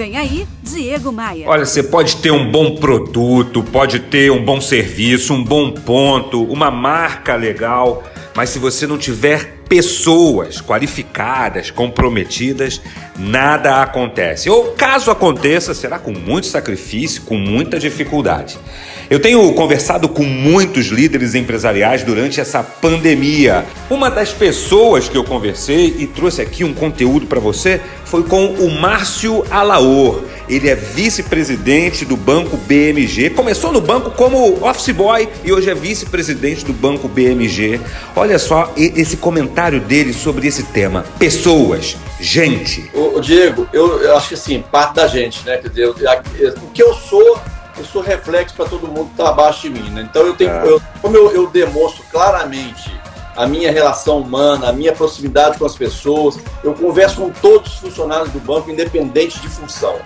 Vem aí, Diego Maia. Olha, você pode ter um bom produto, pode ter um bom serviço, um bom ponto, uma marca legal, mas se você não tiver pessoas qualificadas, comprometidas, nada acontece. Ou caso aconteça, será com muito sacrifício, com muita dificuldade. Eu tenho conversado com muitos líderes empresariais durante essa pandemia. Uma das pessoas que eu conversei e trouxe aqui um conteúdo para você foi com o Márcio Alaor. Ele é vice-presidente do Banco BMG. Começou no banco como office boy e hoje é vice-presidente do Banco BMG. Olha só esse comentário dele sobre esse tema: pessoas, gente. O Diego, eu, eu acho que assim, parte da gente, né? Quer dizer, eu, o que eu sou eu sou reflexo para todo mundo que está abaixo de mim. Né? Então, eu tenho, é. eu, como eu, eu, demonstro claramente a minha relação humana, a minha proximidade com as pessoas, eu converso com todos os funcionários do banco, independente de função.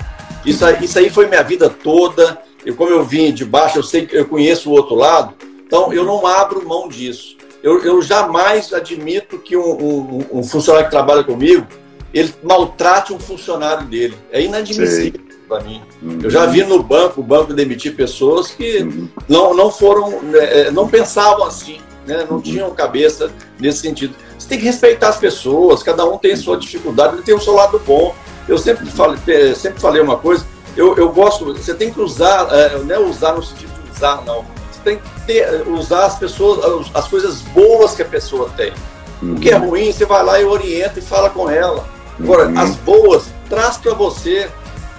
Isso, isso aí foi minha vida toda. Eu, como eu vim de baixo, eu sei eu conheço o outro lado, então eu não abro mão disso. Eu, eu jamais admito que um, um, um funcionário que trabalha comigo ele maltrate um funcionário dele. É inadmissível para mim. Uhum. Eu já vi no banco, o banco demitir pessoas que uhum. não, não foram, né, é, não pensavam assim, né? não uhum. tinham cabeça nesse sentido. Você tem que respeitar as pessoas, cada um tem sua dificuldade, ele tem o seu lado bom. Eu sempre falei, sempre falei uma coisa, eu, eu gosto, você tem que usar, é, não é usar no sentido de usar, não. Você tem que ter, usar as pessoas, as coisas boas que a pessoa tem. O que é ruim, você vai lá e orienta e fala com ela. Agora, as boas, traz para você,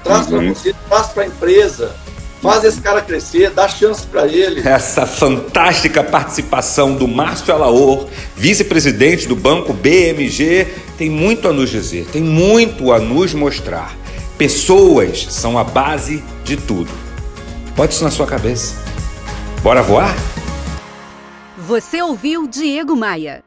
Traz uhum. para você, traz para a empresa. Faz esse cara crescer, dá chance para ele. Essa fantástica participação do Márcio Alaor, vice-presidente do Banco BMG, tem muito a nos dizer, tem muito a nos mostrar. Pessoas são a base de tudo. Bote isso na sua cabeça. Bora voar? Você ouviu Diego Maia.